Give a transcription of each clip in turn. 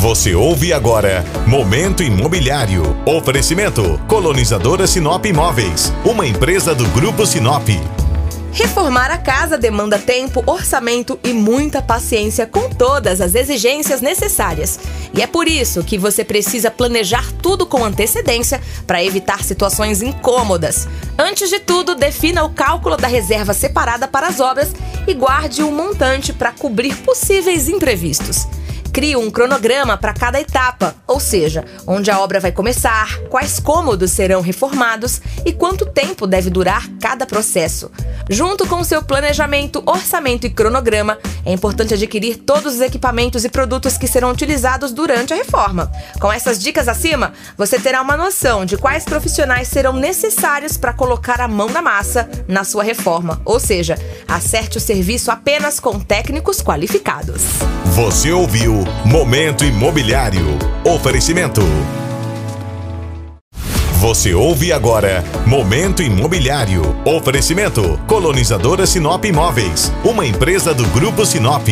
Você ouve agora Momento Imobiliário. Oferecimento Colonizadora Sinop Imóveis, uma empresa do Grupo Sinop. Reformar a casa demanda tempo, orçamento e muita paciência com todas as exigências necessárias. E é por isso que você precisa planejar tudo com antecedência para evitar situações incômodas. Antes de tudo, defina o cálculo da reserva separada para as obras e guarde um montante para cobrir possíveis imprevistos cria um cronograma para cada etapa, ou seja, onde a obra vai começar, quais cômodos serão reformados e quanto tempo deve durar cada processo. Junto com seu planejamento, orçamento e cronograma, é importante adquirir todos os equipamentos e produtos que serão utilizados durante a reforma. Com essas dicas acima, você terá uma noção de quais profissionais serão necessários para colocar a mão na massa na sua reforma, ou seja, acerte o serviço apenas com técnicos qualificados. Você ouviu Momento Imobiliário. Oferecimento. Você ouve agora Momento Imobiliário. Oferecimento Colonizadora Sinop Imóveis, uma empresa do Grupo Sinop.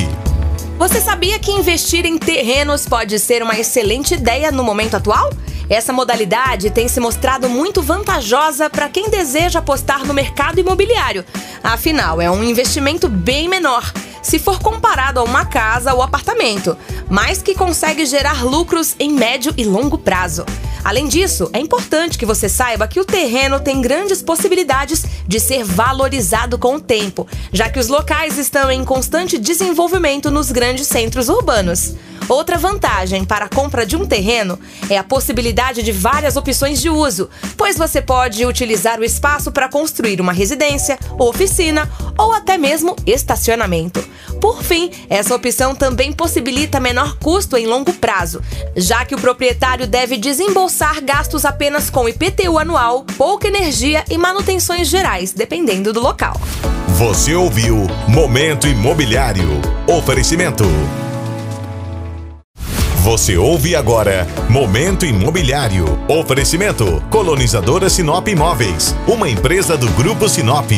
Você sabia que investir em terrenos pode ser uma excelente ideia no momento atual? Essa modalidade tem se mostrado muito vantajosa para quem deseja apostar no mercado imobiliário. Afinal, é um investimento bem menor se for comparado a uma casa ou apartamento, mas que consegue gerar lucros em médio e longo prazo. Além disso, é importante que você saiba que o terreno tem grandes possibilidades de ser valorizado com o tempo, já que os locais estão em constante desenvolvimento nos grandes centros urbanos. Outra vantagem para a compra de um terreno é a possibilidade de várias opções de uso, pois você pode utilizar o espaço para construir uma residência, oficina ou até mesmo estacionamento. Por fim, essa opção também possibilita menor custo em longo prazo, já que o proprietário deve desembolsar gastos apenas com IPTU anual, pouca energia e manutenções gerais, dependendo do local. Você ouviu Momento Imobiliário. Oferecimento. Você ouve agora Momento Imobiliário. Oferecimento Colonizadora Sinop Imóveis, uma empresa do Grupo Sinop.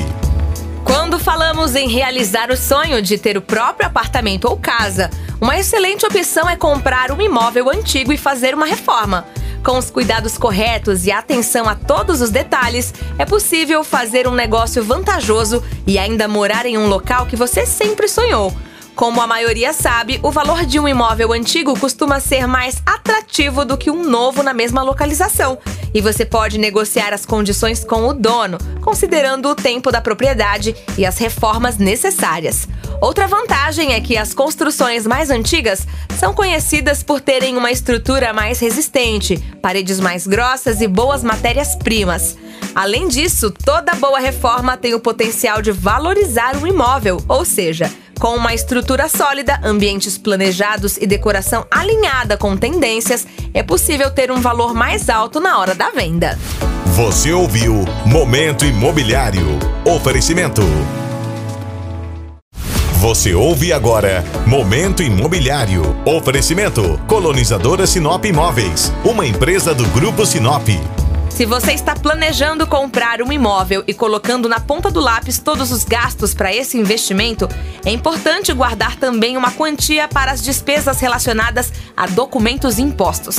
Quando falamos em realizar o sonho de ter o próprio apartamento ou casa, uma excelente opção é comprar um imóvel antigo e fazer uma reforma. Com os cuidados corretos e atenção a todos os detalhes, é possível fazer um negócio vantajoso e ainda morar em um local que você sempre sonhou. Como a maioria sabe, o valor de um imóvel antigo costuma ser mais atrativo do que um novo na mesma localização. E você pode negociar as condições com o dono, considerando o tempo da propriedade e as reformas necessárias. Outra vantagem é que as construções mais antigas são conhecidas por terem uma estrutura mais resistente, paredes mais grossas e boas matérias-primas. Além disso, toda boa reforma tem o potencial de valorizar o imóvel, ou seja, com uma estrutura sólida, ambientes planejados e decoração alinhada com tendências, é possível ter um valor mais alto na hora da venda. Você ouviu Momento Imobiliário. Oferecimento. Você ouve agora Momento Imobiliário. Oferecimento Colonizadora Sinop Imóveis, uma empresa do Grupo Sinop. Se você está planejando comprar um imóvel e colocando na ponta do lápis todos os gastos para esse investimento, é importante guardar também uma quantia para as despesas relacionadas a documentos impostos.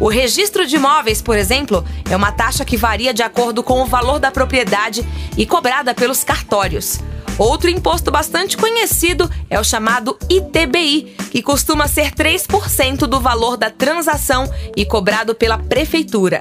O registro de imóveis, por exemplo, é uma taxa que varia de acordo com o valor da propriedade e cobrada pelos cartórios. Outro imposto bastante conhecido é o chamado ITBI, que costuma ser 3% do valor da transação e cobrado pela prefeitura.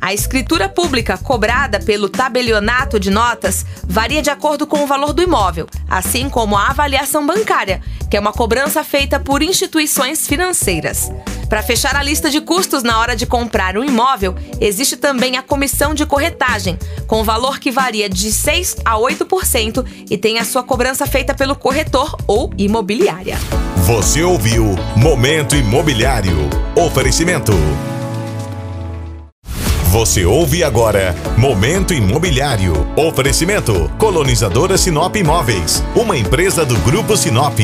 A escritura pública cobrada pelo tabelionato de notas varia de acordo com o valor do imóvel, assim como a avaliação bancária, que é uma cobrança feita por instituições financeiras. Para fechar a lista de custos na hora de comprar um imóvel, existe também a comissão de corretagem, com valor que varia de 6 a 8% e tem a sua cobrança feita pelo corretor ou imobiliária. Você ouviu Momento Imobiliário. Oferecimento. Você ouve agora Momento Imobiliário. Oferecimento Colonizadora Sinop Imóveis, uma empresa do Grupo Sinop.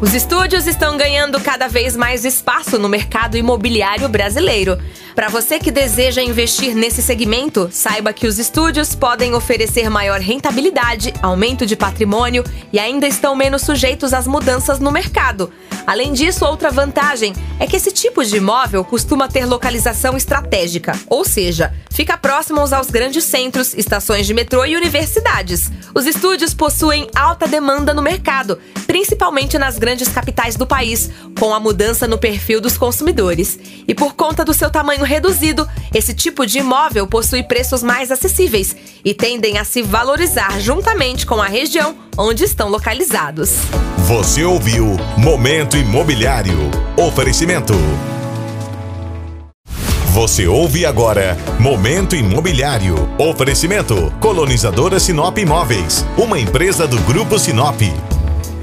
Os estúdios estão ganhando cada vez mais espaço no mercado imobiliário brasileiro. Para você que deseja investir nesse segmento, saiba que os estúdios podem oferecer maior rentabilidade, aumento de patrimônio e ainda estão menos sujeitos às mudanças no mercado. Além disso, outra vantagem é que esse tipo de imóvel costuma ter localização estratégica, ou seja, fica próximo aos grandes centros, estações de metrô e universidades. Os estúdios possuem alta demanda no mercado, principalmente nas grandes capitais do país, com a mudança no perfil dos consumidores. E por conta do seu tamanho reduzido, esse tipo de imóvel possui preços mais acessíveis e tendem a se valorizar juntamente com a região onde estão localizados. Você ouviu Momento Imobiliário. Oferecimento. Você ouve agora Momento Imobiliário. Oferecimento Colonizadora Sinop Imóveis, uma empresa do Grupo Sinop.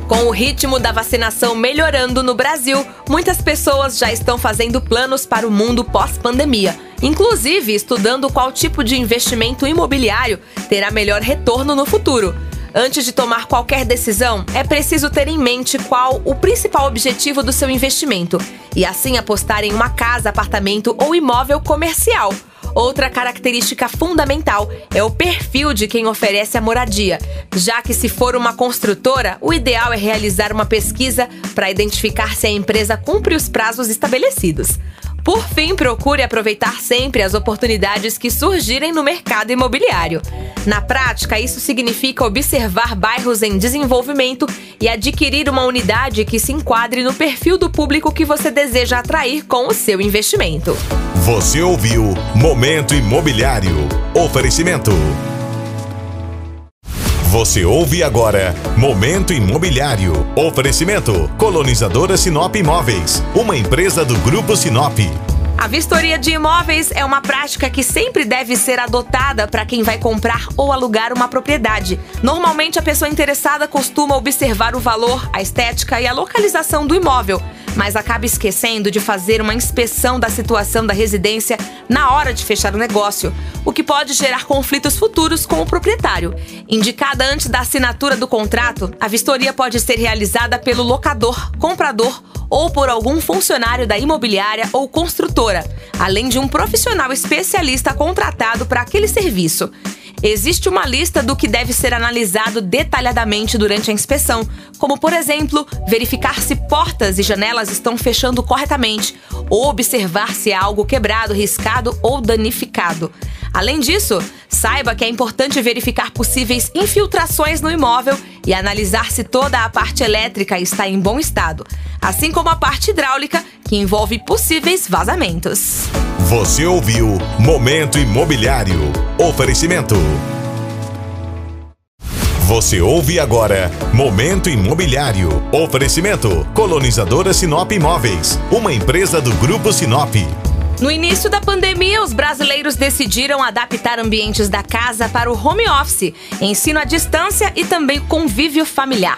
Com o ritmo da vacinação melhorando no Brasil, muitas pessoas já estão fazendo planos para o mundo pós-pandemia, inclusive estudando qual tipo de investimento imobiliário terá melhor retorno no futuro. Antes de tomar qualquer decisão, é preciso ter em mente qual o principal objetivo do seu investimento e assim apostar em uma casa, apartamento ou imóvel comercial. Outra característica fundamental é o perfil de quem oferece a moradia, já que se for uma construtora, o ideal é realizar uma pesquisa para identificar se a empresa cumpre os prazos estabelecidos. Por fim, procure aproveitar sempre as oportunidades que surgirem no mercado imobiliário. Na prática, isso significa observar bairros em desenvolvimento e adquirir uma unidade que se enquadre no perfil do público que você deseja atrair com o seu investimento. Você ouviu Momento Imobiliário. Oferecimento. Você ouve agora Momento Imobiliário. Oferecimento Colonizadora Sinop Imóveis, uma empresa do Grupo Sinop. A vistoria de imóveis é uma prática que sempre deve ser adotada para quem vai comprar ou alugar uma propriedade. Normalmente, a pessoa interessada costuma observar o valor, a estética e a localização do imóvel, mas acaba esquecendo de fazer uma inspeção da situação da residência na hora de fechar o negócio, o que pode gerar conflitos futuros com o proprietário. Indicada antes da assinatura do contrato, a vistoria pode ser realizada pelo locador, comprador ou por algum funcionário da imobiliária ou construtora, além de um profissional especialista contratado para aquele serviço. Existe uma lista do que deve ser analisado detalhadamente durante a inspeção, como, por exemplo, verificar se portas e janelas estão fechando corretamente, ou observar se há algo quebrado, riscado ou danificado. Além disso, saiba que é importante verificar possíveis infiltrações no imóvel e analisar se toda a parte elétrica está em bom estado, assim como a parte hidráulica, que envolve possíveis vazamentos. Você ouviu Momento Imobiliário. Oferecimento. Você ouve agora Momento Imobiliário. Oferecimento Colonizadora Sinop Imóveis, uma empresa do Grupo Sinop. No início da pandemia, os brasileiros decidiram adaptar ambientes da casa para o home office, ensino à distância e também convívio familiar.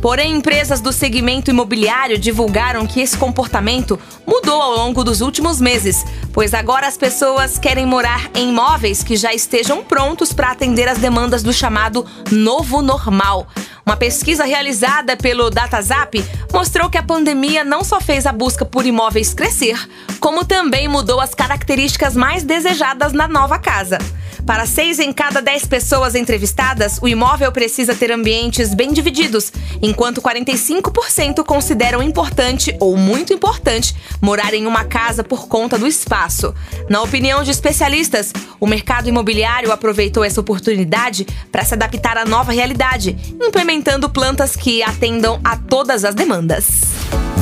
Porém, empresas do segmento imobiliário divulgaram que esse comportamento mudou ao longo dos últimos meses, pois agora as pessoas querem morar em imóveis que já estejam prontos para atender as demandas do chamado novo normal. Uma pesquisa realizada pelo DataZap mostrou que a pandemia não só fez a busca por imóveis crescer, como também mudou as características mais desejadas na nova casa. Para seis em cada dez pessoas entrevistadas, o imóvel precisa ter ambientes bem divididos, enquanto 45% consideram importante ou muito importante morar em uma casa por conta do espaço. Na opinião de especialistas, o mercado imobiliário aproveitou essa oportunidade para se adaptar à nova realidade, implementando plantas que atendam a todas as demandas.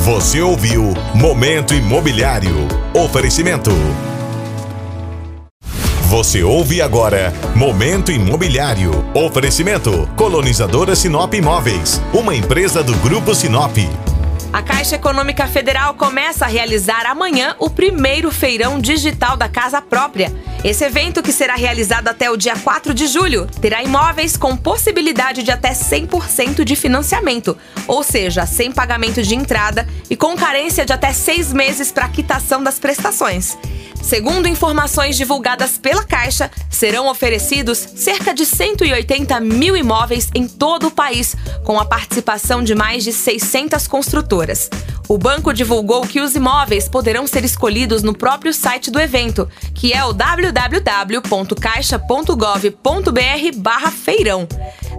Você ouviu Momento Imobiliário. Oferecimento. Você ouve agora Momento Imobiliário. Oferecimento Colonizadora Sinop Imóveis, uma empresa do Grupo Sinop. A Caixa Econômica Federal começa a realizar amanhã o primeiro feirão digital da casa própria. Esse evento, que será realizado até o dia 4 de julho, terá imóveis com possibilidade de até 100% de financiamento, ou seja, sem pagamento de entrada e com carência de até seis meses para quitação das prestações. Segundo informações divulgadas pela Caixa, serão oferecidos cerca de 180 mil imóveis em todo o país, com a participação de mais de 600 construtoras. O banco divulgou que os imóveis poderão ser escolhidos no próprio site do evento, que é o www.caixa.gov.br/feirão.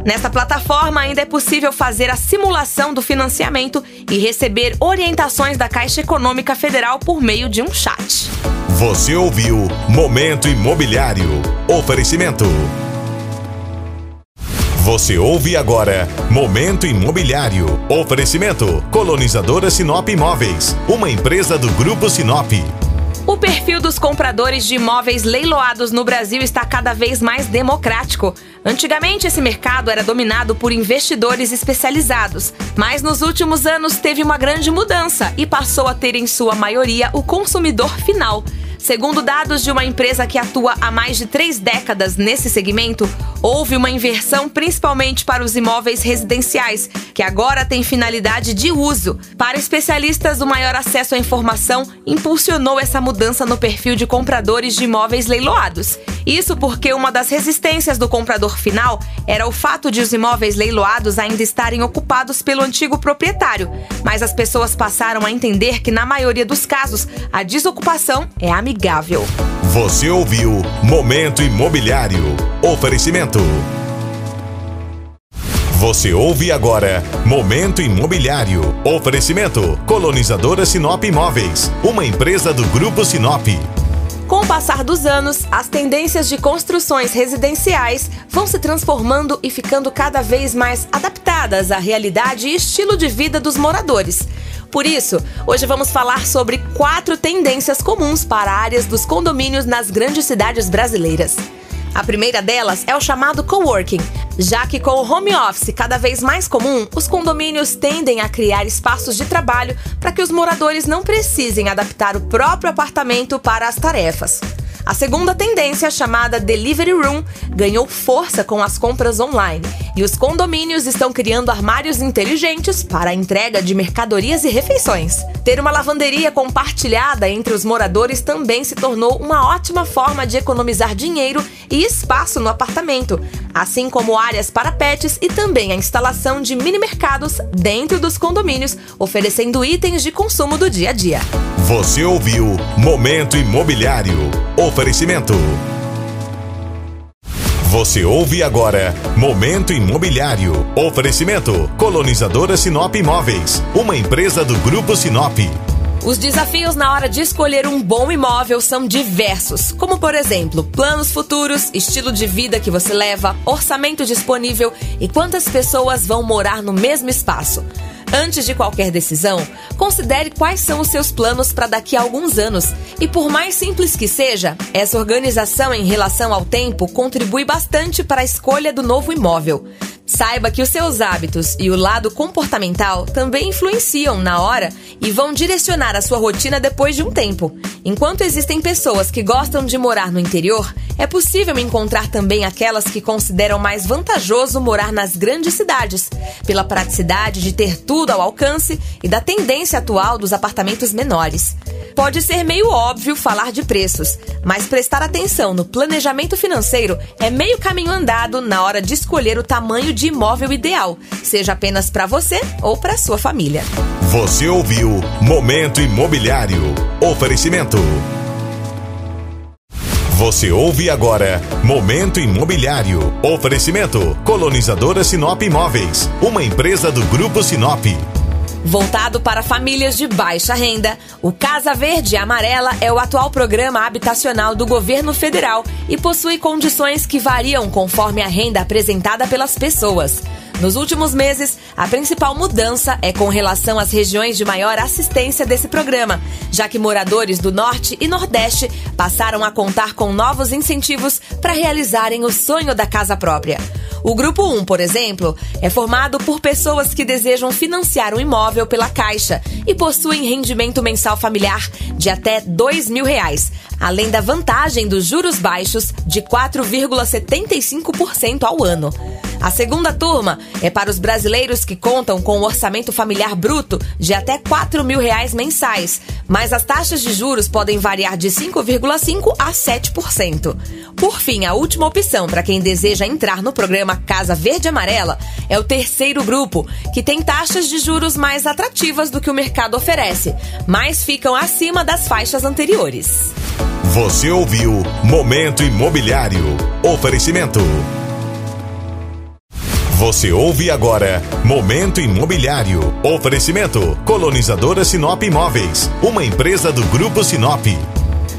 Nesta plataforma ainda é possível fazer a simulação do financiamento e receber orientações da Caixa Econômica Federal por meio de um chat. Você ouviu Momento Imobiliário. Oferecimento. Você ouve agora Momento Imobiliário. Oferecimento Colonizadora Sinop Imóveis, uma empresa do Grupo Sinop. O perfil dos compradores de imóveis leiloados no Brasil está cada vez mais democrático. Antigamente, esse mercado era dominado por investidores especializados, mas nos últimos anos teve uma grande mudança e passou a ter em sua maioria o consumidor final. Segundo dados de uma empresa que atua há mais de três décadas nesse segmento, houve uma inversão principalmente para os imóveis residenciais, que agora têm finalidade de uso. Para especialistas, o maior acesso à informação impulsionou essa mudança no perfil de compradores de imóveis leiloados. Isso porque uma das resistências do comprador final era o fato de os imóveis leiloados ainda estarem ocupados pelo antigo proprietário. Mas as pessoas passaram a entender que, na maioria dos casos, a desocupação é amigável. Você ouviu Momento Imobiliário. Oferecimento. Você ouve agora Momento Imobiliário. Oferecimento Colonizadora Sinop Imóveis, uma empresa do Grupo Sinop. Com o passar dos anos, as tendências de construções residenciais vão se transformando e ficando cada vez mais adaptadas à realidade e estilo de vida dos moradores. Por isso, hoje vamos falar sobre quatro tendências comuns para áreas dos condomínios nas grandes cidades brasileiras. A primeira delas é o chamado coworking, já que com o home office cada vez mais comum, os condomínios tendem a criar espaços de trabalho para que os moradores não precisem adaptar o próprio apartamento para as tarefas. A segunda tendência, chamada Delivery Room, ganhou força com as compras online e os condomínios estão criando armários inteligentes para a entrega de mercadorias e refeições. Ter uma lavanderia compartilhada entre os moradores também se tornou uma ótima forma de economizar dinheiro e espaço no apartamento, assim como áreas para pets e também a instalação de mini mercados dentro dos condomínios, oferecendo itens de consumo do dia a dia. Você ouviu Momento Imobiliário. Oferecimento. Você ouve agora Momento Imobiliário. Oferecimento Colonizadora Sinop Imóveis, uma empresa do Grupo Sinop. Os desafios na hora de escolher um bom imóvel são diversos, como por exemplo, planos futuros, estilo de vida que você leva, orçamento disponível e quantas pessoas vão morar no mesmo espaço. Antes de qualquer decisão, considere quais são os seus planos para daqui a alguns anos. E por mais simples que seja, essa organização em relação ao tempo contribui bastante para a escolha do novo imóvel. Saiba que os seus hábitos e o lado comportamental também influenciam na hora e vão direcionar a sua rotina depois de um tempo. Enquanto existem pessoas que gostam de morar no interior, é possível encontrar também aquelas que consideram mais vantajoso morar nas grandes cidades, pela praticidade de ter tudo ao alcance e da tendência atual dos apartamentos menores. Pode ser meio óbvio falar de preços, mas prestar atenção no planejamento financeiro é meio caminho andado na hora de escolher o tamanho de imóvel ideal, seja apenas para você ou para sua família. Você ouviu Momento Imobiliário. Oferecimento. Você ouve agora Momento Imobiliário. Oferecimento Colonizadora Sinop Imóveis, uma empresa do Grupo Sinop. Voltado para famílias de baixa renda, o Casa Verde e Amarela é o atual programa habitacional do governo federal e possui condições que variam conforme a renda apresentada pelas pessoas. Nos últimos meses, a principal mudança é com relação às regiões de maior assistência desse programa, já que moradores do Norte e Nordeste passaram a contar com novos incentivos para realizarem o sonho da casa própria. O Grupo 1, por exemplo, é formado por pessoas que desejam financiar um imóvel pela Caixa e possuem rendimento mensal familiar de até dois mil reais, além da vantagem dos juros baixos de 4,75% ao ano. A segunda turma é para os brasileiros que contam com um orçamento familiar bruto de até 4 mil reais mensais, mas as taxas de juros podem variar de 5,5% a 7%. Por fim, a última opção para quem deseja entrar no programa Casa Verde Amarela é o terceiro grupo, que tem taxas de juros mais atrativas do que o mercado oferece, mas ficam acima das faixas anteriores. Você ouviu Momento Imobiliário. Oferecimento. Você ouve agora Momento Imobiliário. Oferecimento Colonizadora Sinop Imóveis, uma empresa do Grupo Sinop.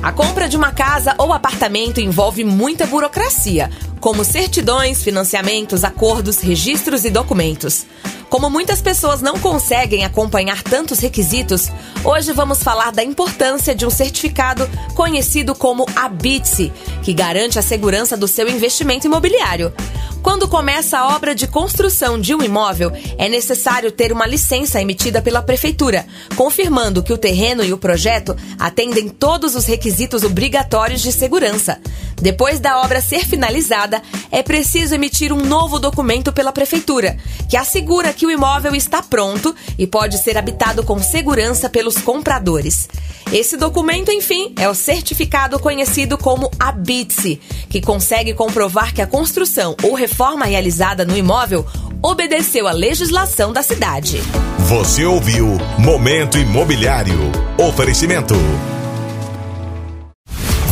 A compra de uma casa ou apartamento envolve muita burocracia, como certidões, financiamentos, acordos, registros e documentos. Como muitas pessoas não conseguem acompanhar tantos requisitos, hoje vamos falar da importância de um certificado conhecido como ABITSE, que garante a segurança do seu investimento imobiliário. Quando começa a obra de construção de um imóvel, é necessário ter uma licença emitida pela prefeitura, confirmando que o terreno e o projeto atendem todos os requisitos obrigatórios de segurança. Depois da obra ser finalizada, é preciso emitir um novo documento pela prefeitura, que assegura que o imóvel está pronto e pode ser habitado com segurança pelos compradores. Esse documento, enfim, é o certificado conhecido como ABITSE, que consegue comprovar que a construção ou reforma realizada no imóvel obedeceu à legislação da cidade. Você ouviu Momento Imobiliário. Oferecimento.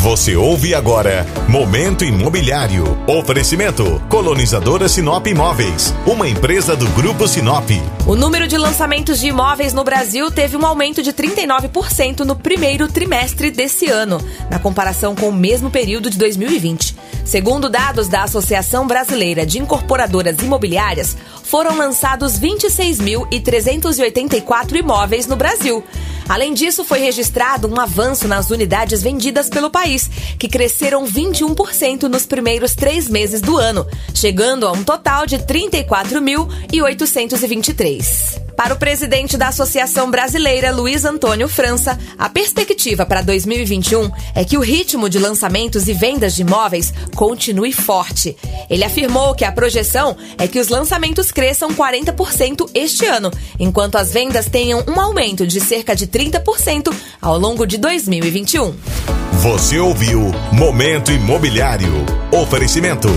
Você ouve agora Momento Imobiliário. Oferecimento Colonizadora Sinop Imóveis, uma empresa do Grupo Sinop. O número de lançamentos de imóveis no Brasil teve um aumento de 39% no primeiro trimestre desse ano, na comparação com o mesmo período de 2020. Segundo dados da Associação Brasileira de Incorporadoras Imobiliárias, foram lançados 26.384 imóveis no Brasil. Além disso, foi registrado um avanço nas unidades vendidas pelo país, que cresceram 21% nos primeiros três meses do ano, chegando a um total de 34.823. Para o presidente da Associação Brasileira, Luiz Antônio França, a perspectiva para 2021 é que o ritmo de lançamentos e vendas de imóveis continue forte. Ele afirmou que a projeção é que os lançamentos cresçam 40% este ano, enquanto as vendas tenham um aumento de cerca de 30% ao longo de 2021. Você ouviu Momento Imobiliário. Oferecimento.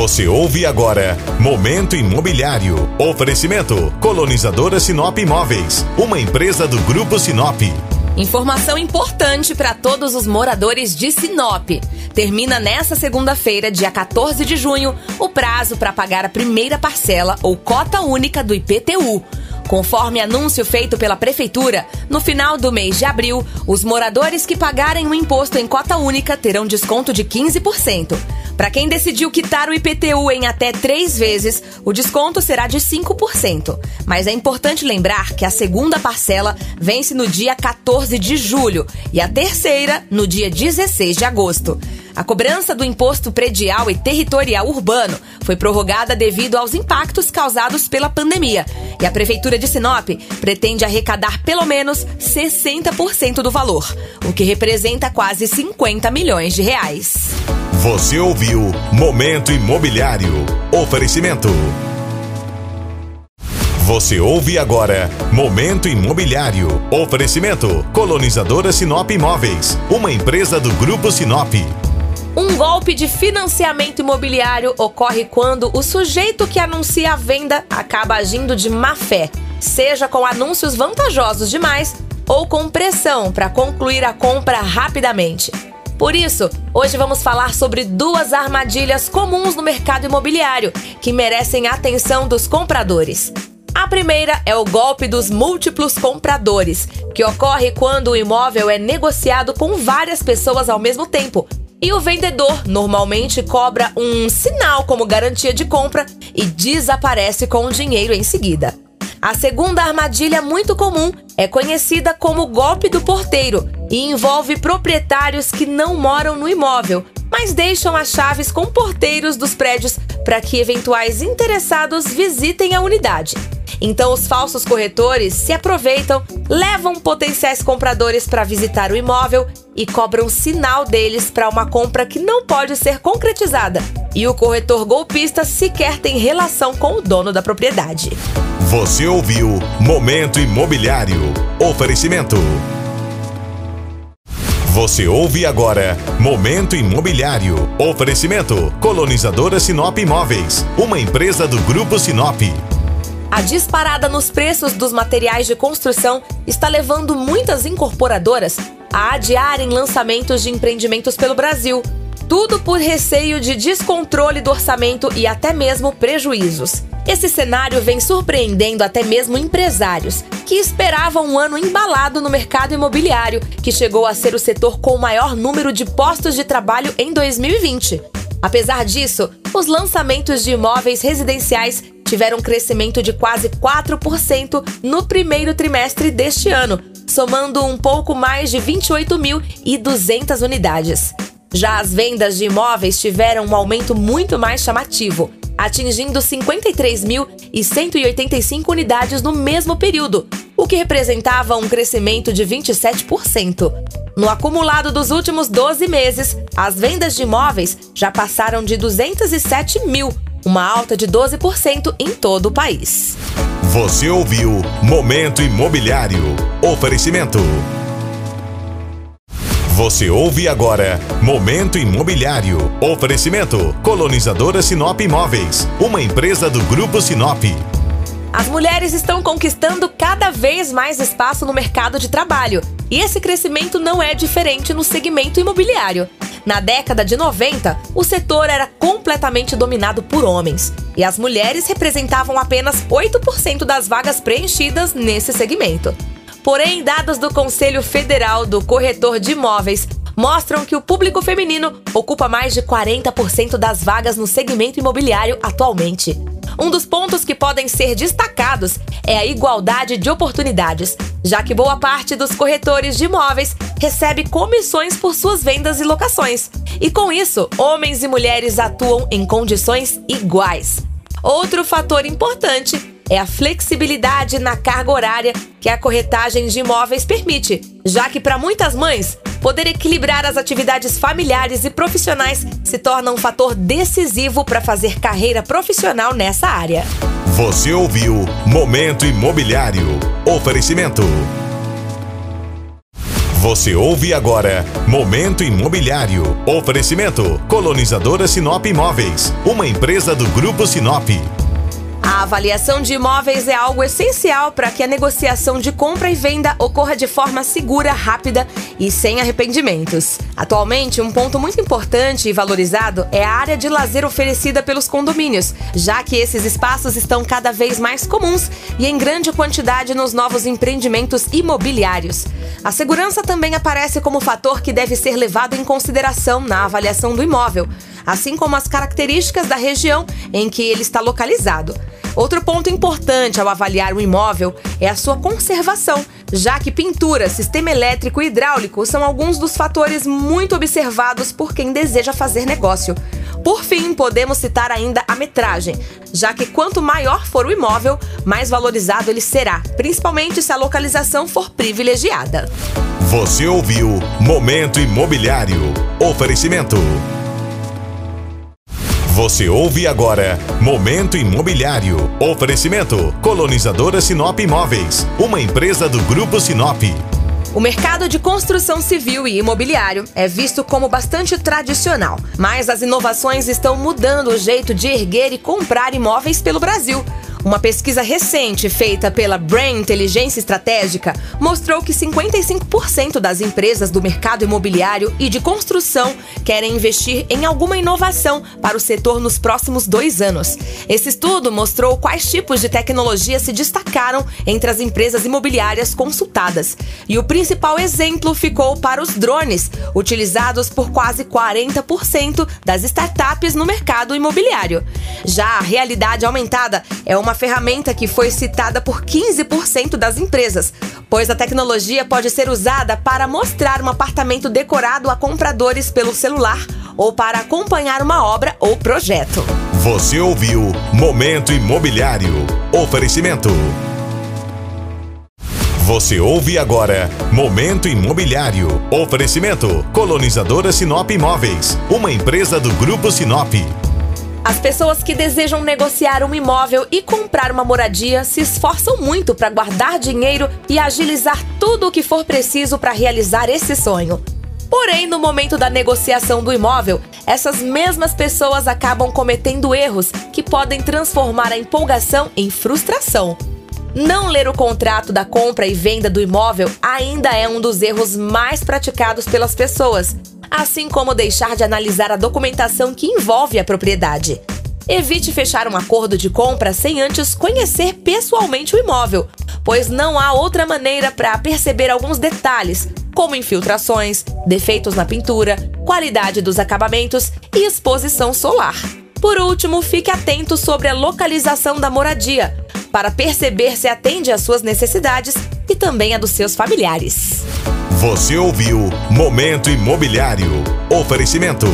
Você ouve agora Momento Imobiliário. Oferecimento Colonizadora Sinop Imóveis, uma empresa do Grupo Sinop. Informação importante para todos os moradores de Sinop. Termina nesta segunda-feira, dia 14 de junho, o prazo para pagar a primeira parcela ou cota única do IPTU. Conforme anúncio feito pela Prefeitura, no final do mês de abril, os moradores que pagarem o imposto em cota única terão desconto de 15%. Para quem decidiu quitar o IPTU em até três vezes, o desconto será de 5%. Mas é importante lembrar que a segunda parcela vence no dia 14 de julho e a terceira no dia 16 de agosto. A cobrança do imposto predial e territorial urbano foi prorrogada devido aos impactos causados pela pandemia. E a Prefeitura de Sinop pretende arrecadar pelo menos 60% do valor, o que representa quase 50 milhões de reais. Você ouviu Momento Imobiliário. Oferecimento. Você ouve agora Momento Imobiliário. Oferecimento Colonizadora Sinop Imóveis, uma empresa do Grupo Sinop. Um golpe de financiamento imobiliário ocorre quando o sujeito que anuncia a venda acaba agindo de má fé, seja com anúncios vantajosos demais ou com pressão para concluir a compra rapidamente. Por isso, hoje vamos falar sobre duas armadilhas comuns no mercado imobiliário que merecem a atenção dos compradores. A primeira é o golpe dos múltiplos compradores, que ocorre quando o imóvel é negociado com várias pessoas ao mesmo tempo, e o vendedor normalmente cobra um sinal como garantia de compra e desaparece com o dinheiro em seguida. A segunda armadilha muito comum é conhecida como golpe do porteiro e envolve proprietários que não moram no imóvel, mas deixam as chaves com porteiros dos prédios para que eventuais interessados visitem a unidade. Então, os falsos corretores se aproveitam, levam potenciais compradores para visitar o imóvel e cobram sinal deles para uma compra que não pode ser concretizada e o corretor golpista sequer tem relação com o dono da propriedade. Você ouviu Momento Imobiliário. Oferecimento. Você ouve agora Momento Imobiliário. Oferecimento Colonizadora Sinop Imóveis, uma empresa do Grupo Sinop. A disparada nos preços dos materiais de construção está levando muitas incorporadoras a adiarem lançamentos de empreendimentos pelo Brasil. Tudo por receio de descontrole do orçamento e até mesmo prejuízos. Esse cenário vem surpreendendo até mesmo empresários, que esperavam um ano embalado no mercado imobiliário, que chegou a ser o setor com o maior número de postos de trabalho em 2020. Apesar disso, os lançamentos de imóveis residenciais tiveram um crescimento de quase 4% no primeiro trimestre deste ano, somando um pouco mais de 28.200 unidades. Já as vendas de imóveis tiveram um aumento muito mais chamativo, atingindo 53.185 unidades no mesmo período, o que representava um crescimento de 27%. No acumulado dos últimos 12 meses, as vendas de imóveis já passaram de 207 mil, uma alta de 12% em todo o país. Você ouviu Momento Imobiliário. Oferecimento. Você ouve agora Momento Imobiliário. Oferecimento Colonizadora Sinop Imóveis, uma empresa do Grupo Sinop. As mulheres estão conquistando cada vez mais espaço no mercado de trabalho. E esse crescimento não é diferente no segmento imobiliário. Na década de 90, o setor era completamente dominado por homens, e as mulheres representavam apenas 8% das vagas preenchidas nesse segmento. Porém, dados do Conselho Federal do Corretor de Imóveis mostram que o público feminino ocupa mais de 40% das vagas no segmento imobiliário atualmente. Um dos pontos que podem ser destacados é a igualdade de oportunidades, já que boa parte dos corretores de imóveis recebe comissões por suas vendas e locações. E com isso, homens e mulheres atuam em condições iguais. Outro fator importante é a flexibilidade na carga horária que a corretagem de imóveis permite, já que para muitas mães, poder equilibrar as atividades familiares e profissionais se torna um fator decisivo para fazer carreira profissional nessa área. Você ouviu Momento Imobiliário. Oferecimento. Você ouve agora Momento Imobiliário. Oferecimento Colonizadora Sinop Imóveis, uma empresa do Grupo Sinop. A avaliação de imóveis é algo essencial para que a negociação de compra e venda ocorra de forma segura, rápida e sem arrependimentos. Atualmente, um ponto muito importante e valorizado é a área de lazer oferecida pelos condomínios, já que esses espaços estão cada vez mais comuns e em grande quantidade nos novos empreendimentos imobiliários. A segurança também aparece como fator que deve ser levado em consideração na avaliação do imóvel, assim como as características da região em que ele está localizado. Outro ponto importante ao avaliar um imóvel é a sua conservação, já que pintura, sistema elétrico e hidráulico são alguns dos fatores muito observados por quem deseja fazer negócio. Por fim, podemos citar ainda a metragem, já que quanto maior for o imóvel, mais valorizado ele será, principalmente se a localização for privilegiada. Você ouviu Momento Imobiliário. Oferecimento. Você ouve agora Momento Imobiliário. Oferecimento Colonizadora Sinop Imóveis, uma empresa do Grupo Sinop. O mercado de construção civil e imobiliário é visto como bastante tradicional, mas as inovações estão mudando o jeito de erguer e comprar imóveis pelo Brasil. Uma pesquisa recente feita pela Brain Inteligência Estratégica mostrou que 55% das empresas do mercado imobiliário e de construção querem investir em alguma inovação para o setor nos próximos dois anos. Esse estudo mostrou quais tipos de tecnologia se destacaram entre as empresas imobiliárias consultadas. E o principal exemplo ficou para os drones, utilizados por quase 40% das startups no mercado imobiliário. Já a realidade aumentada é uma uma ferramenta que foi citada por 15% das empresas, pois a tecnologia pode ser usada para mostrar um apartamento decorado a compradores pelo celular ou para acompanhar uma obra ou projeto. Você ouviu Momento Imobiliário. Oferecimento. Você ouve agora Momento Imobiliário. Oferecimento Colonizadora Sinop Imóveis, uma empresa do Grupo Sinop. As pessoas que desejam negociar um imóvel e comprar uma moradia se esforçam muito para guardar dinheiro e agilizar tudo o que for preciso para realizar esse sonho. Porém, no momento da negociação do imóvel, essas mesmas pessoas acabam cometendo erros que podem transformar a empolgação em frustração. Não ler o contrato da compra e venda do imóvel ainda é um dos erros mais praticados pelas pessoas, assim como deixar de analisar a documentação que envolve a propriedade. Evite fechar um acordo de compra sem antes conhecer pessoalmente o imóvel, pois não há outra maneira para perceber alguns detalhes, como infiltrações, defeitos na pintura, qualidade dos acabamentos e exposição solar. Por último, fique atento sobre a localização da moradia, para perceber se atende às suas necessidades e também a dos seus familiares. Você ouviu Momento Imobiliário. Oferecimento